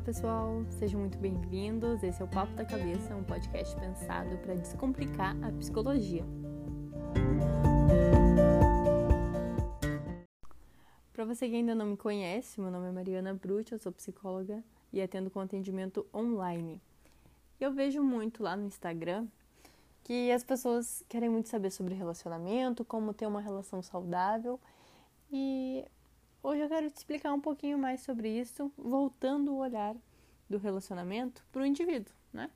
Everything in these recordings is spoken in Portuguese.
Olá pessoal, sejam muito bem-vindos. Esse é o Papo da Cabeça, um podcast pensado para descomplicar a psicologia. Para você que ainda não me conhece, meu nome é Mariana Brut, eu sou psicóloga e atendo com atendimento online. Eu vejo muito lá no Instagram que as pessoas querem muito saber sobre relacionamento, como ter uma relação saudável e Hoje eu quero te explicar um pouquinho mais sobre isso, voltando o olhar do relacionamento para o indivíduo, né?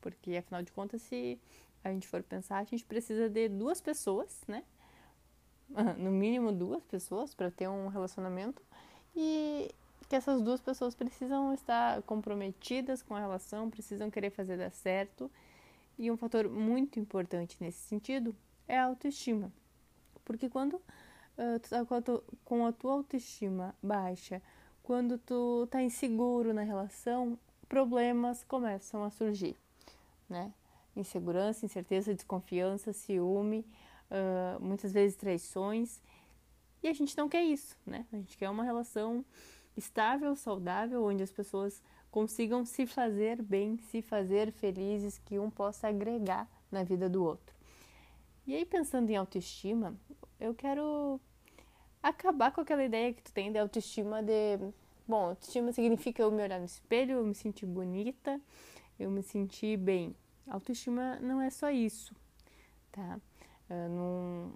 Porque afinal de contas, se a gente for pensar, a gente precisa de duas pessoas, né? No mínimo duas pessoas para ter um relacionamento e que essas duas pessoas precisam estar comprometidas com a relação, precisam querer fazer dar certo. E um fator muito importante nesse sentido é a autoestima. Porque quando uh, com a tua autoestima baixa, quando tu tá inseguro na relação, problemas começam a surgir, né? Insegurança, incerteza, desconfiança, ciúme, uh, muitas vezes traições. E a gente não quer isso, né? A gente quer uma relação estável, saudável, onde as pessoas consigam se fazer bem, se fazer felizes, que um possa agregar na vida do outro. E aí, pensando em autoestima, eu quero acabar com aquela ideia que tu tem de autoestima de. Bom, autoestima significa eu me olhar no espelho, eu me sentir bonita, eu me sentir bem. Autoestima não é só isso, tá? Num,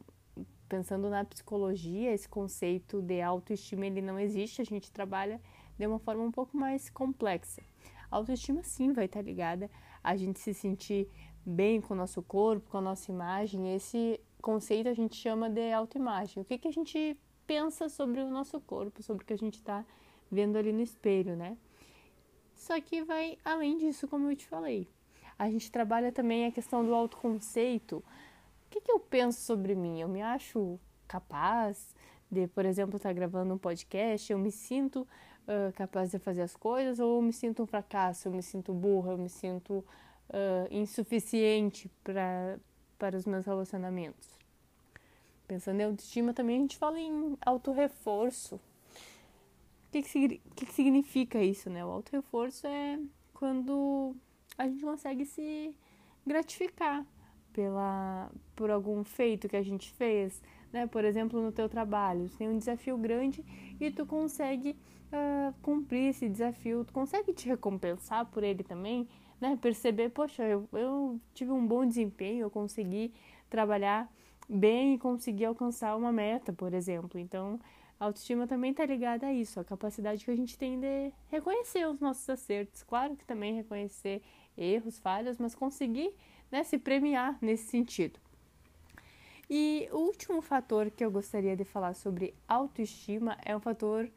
pensando na psicologia, esse conceito de autoestima ele não existe, a gente trabalha de uma forma um pouco mais complexa. A autoestima sim vai estar ligada a gente se sentir bem com o nosso corpo, com a nossa imagem. Esse conceito a gente chama de autoimagem. O que, que a gente pensa sobre o nosso corpo, sobre o que a gente está vendo ali no espelho, né? Só que vai além disso, como eu te falei. A gente trabalha também a questão do autoconceito. O que, que eu penso sobre mim? Eu me acho capaz de, por exemplo, estar tá gravando um podcast? Eu me sinto uh, capaz de fazer as coisas? Ou eu me sinto um fracasso? Eu me sinto burra? Eu me sinto uh, insuficiente pra, para os meus relacionamentos? Pensando em autoestima, também a gente fala em autorreforço. O que, que, que, que significa isso, né? O autorreforço é quando a gente consegue se gratificar pela, por algum feito que a gente fez, né? Por exemplo, no teu trabalho, tem um desafio grande e tu consegue uh, cumprir esse desafio, tu consegue te recompensar por ele também, né? Perceber, poxa, eu, eu tive um bom desempenho, eu consegui trabalhar bem e conseguir alcançar uma meta, por exemplo. Então, a autoestima também está ligada a isso, a capacidade que a gente tem de reconhecer os nossos acertos. Claro que também reconhecer erros, falhas, mas conseguir né, se premiar nesse sentido. E o último fator que eu gostaria de falar sobre autoestima é um fator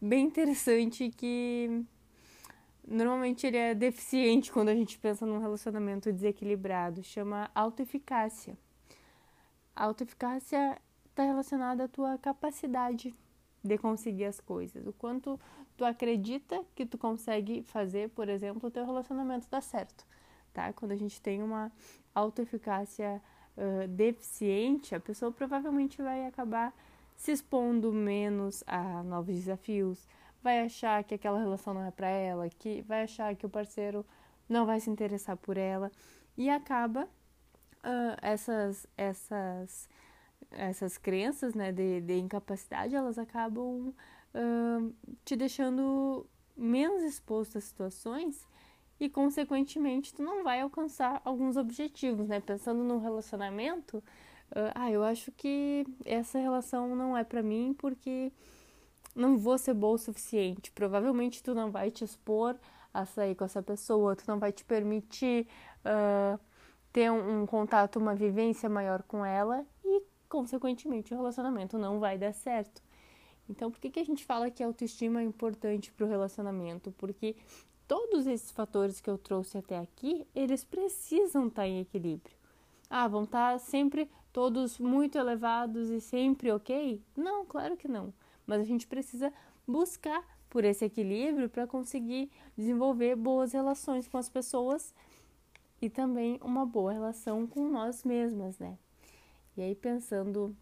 bem interessante que normalmente ele é deficiente quando a gente pensa num relacionamento desequilibrado, chama autoeficácia. A autoeficácia está relacionada à tua capacidade de conseguir as coisas, o quanto tu acredita que tu consegue fazer, por exemplo, o teu relacionamento dar certo, tá? Quando a gente tem uma autoeficácia uh, deficiente, a pessoa provavelmente vai acabar se expondo menos a novos desafios, vai achar que aquela relação não é para ela, que vai achar que o parceiro não vai se interessar por ela e acaba uh, essas, essas, essas crenças né, de, de incapacidade, elas acabam uh, te deixando menos exposto a situações e, consequentemente, tu não vai alcançar alguns objetivos, né? Pensando no relacionamento, uh, ah, eu acho que essa relação não é para mim porque não vou ser boa o suficiente. Provavelmente tu não vai te expor a sair com essa pessoa, tu não vai te permitir uh, ter um, um contato, uma vivência maior com ela e, consequentemente, o relacionamento não vai dar certo. Então, por que, que a gente fala que a autoestima é importante para o relacionamento? Porque todos esses fatores que eu trouxe até aqui, eles precisam estar tá em equilíbrio. Ah, vão estar tá sempre todos muito elevados e sempre ok? Não, claro que não. Mas a gente precisa buscar por esse equilíbrio para conseguir desenvolver boas relações com as pessoas e também uma boa relação com nós mesmas, né? E aí pensando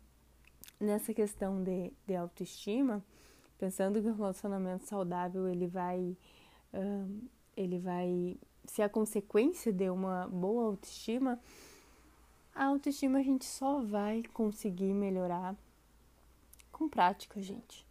nessa questão de, de autoestima, pensando que o relacionamento saudável ele vai ele vai ser a consequência de uma boa autoestima, a autoestima a gente só vai conseguir melhorar com prática, gente.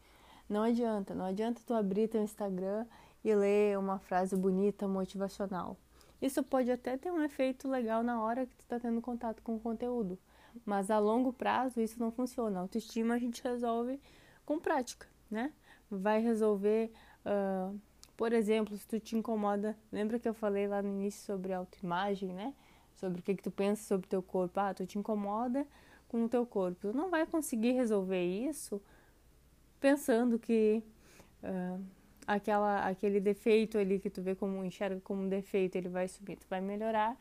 Não adianta, não adianta tu abrir teu Instagram e ler uma frase bonita, motivacional. Isso pode até ter um efeito legal na hora que tu está tendo contato com o conteúdo, mas a longo prazo isso não funciona. A autoestima a gente resolve com prática, né? Vai resolver, uh, por exemplo, se tu te incomoda, lembra que eu falei lá no início sobre autoimagem, né? Sobre o que, que tu pensa sobre teu corpo. Ah, tu te incomoda com o teu corpo. Tu não vai conseguir resolver isso pensando que uh, aquela, aquele defeito ali que tu vê como enxerga como um defeito, ele vai subir, tu vai melhorar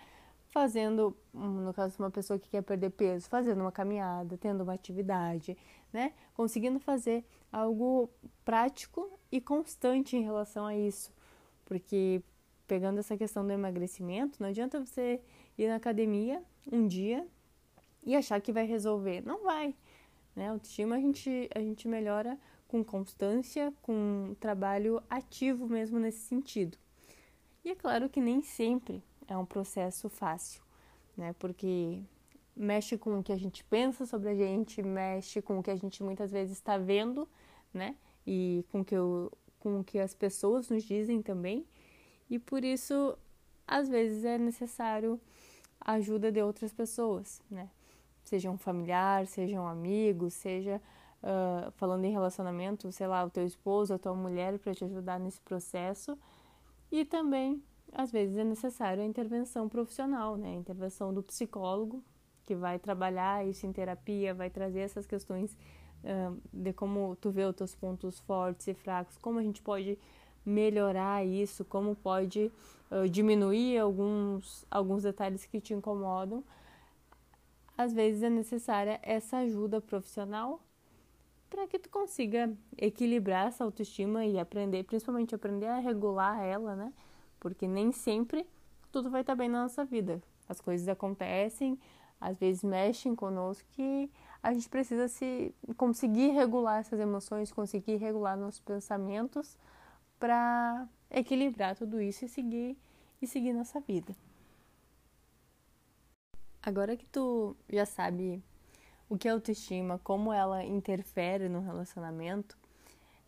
fazendo, no caso de uma pessoa que quer perder peso, fazendo uma caminhada, tendo uma atividade, né? Conseguindo fazer algo prático e constante em relação a isso. Porque pegando essa questão do emagrecimento, não adianta você ir na academia um dia e achar que vai resolver. Não vai. Né? Autoestima a gente, a gente melhora com constância, com trabalho ativo mesmo nesse sentido. E é claro que nem sempre é um processo fácil, né? Porque mexe com o que a gente pensa sobre a gente, mexe com o que a gente muitas vezes está vendo, né? E com que eu, com o que as pessoas nos dizem também. E por isso, às vezes é necessário a ajuda de outras pessoas, né? Seja um familiar, seja um amigo, seja uh, falando em relacionamento, sei lá, o teu esposo, a tua mulher para te ajudar nesse processo. E também, às vezes, é necessário a intervenção profissional, né? A intervenção do psicólogo, que vai trabalhar isso em terapia, vai trazer essas questões uh, de como tu vê os teus pontos fortes e fracos, como a gente pode melhorar isso, como pode uh, diminuir alguns, alguns detalhes que te incomodam às vezes é necessária essa ajuda profissional para que tu consiga equilibrar essa autoestima e aprender, principalmente aprender a regular ela, né? Porque nem sempre tudo vai estar bem na nossa vida. As coisas acontecem, às vezes mexem conosco e a gente precisa se conseguir regular essas emoções, conseguir regular nossos pensamentos para equilibrar tudo isso e seguir e seguir nossa vida. Agora que tu já sabe o que é autoestima, como ela interfere no relacionamento,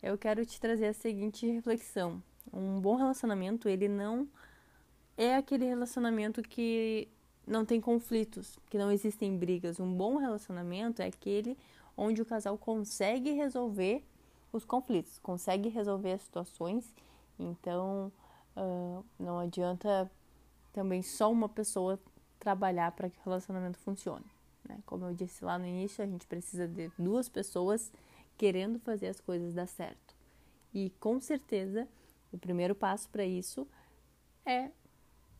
eu quero te trazer a seguinte reflexão. Um bom relacionamento, ele não é aquele relacionamento que não tem conflitos, que não existem brigas. Um bom relacionamento é aquele onde o casal consegue resolver os conflitos, consegue resolver as situações. Então, uh, não adianta também só uma pessoa trabalhar para que o relacionamento funcione. Né? Como eu disse lá no início, a gente precisa de duas pessoas querendo fazer as coisas dar certo. E com certeza, o primeiro passo para isso é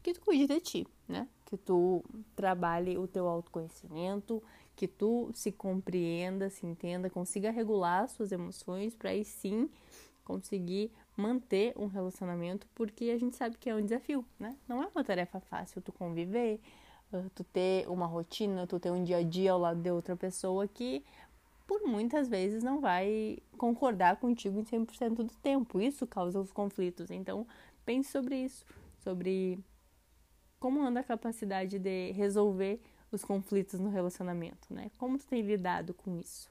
que tu cuide de ti, né? Que tu trabalhe o teu autoconhecimento, que tu se compreenda, se entenda, consiga regular suas emoções para aí sim conseguir manter um relacionamento, porque a gente sabe que é um desafio, né? Não é uma tarefa fácil tu conviver, tu ter uma rotina, tu ter um dia a dia ao lado de outra pessoa que por muitas vezes não vai concordar contigo em 100% do tempo. Isso causa os conflitos. Então, pense sobre isso, sobre como anda a capacidade de resolver os conflitos no relacionamento, né? Como tu tem lidado com isso?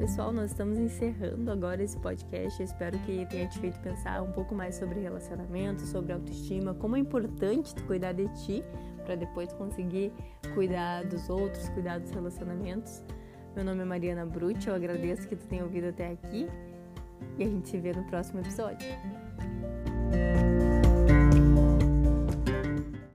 Pessoal, nós estamos encerrando agora esse podcast. Espero que tenha te feito pensar um pouco mais sobre relacionamento, sobre autoestima, como é importante tu cuidar de ti para depois conseguir cuidar dos outros, cuidar dos relacionamentos. Meu nome é Mariana Brutti, eu agradeço que tu tenha ouvido até aqui e a gente se vê no próximo episódio.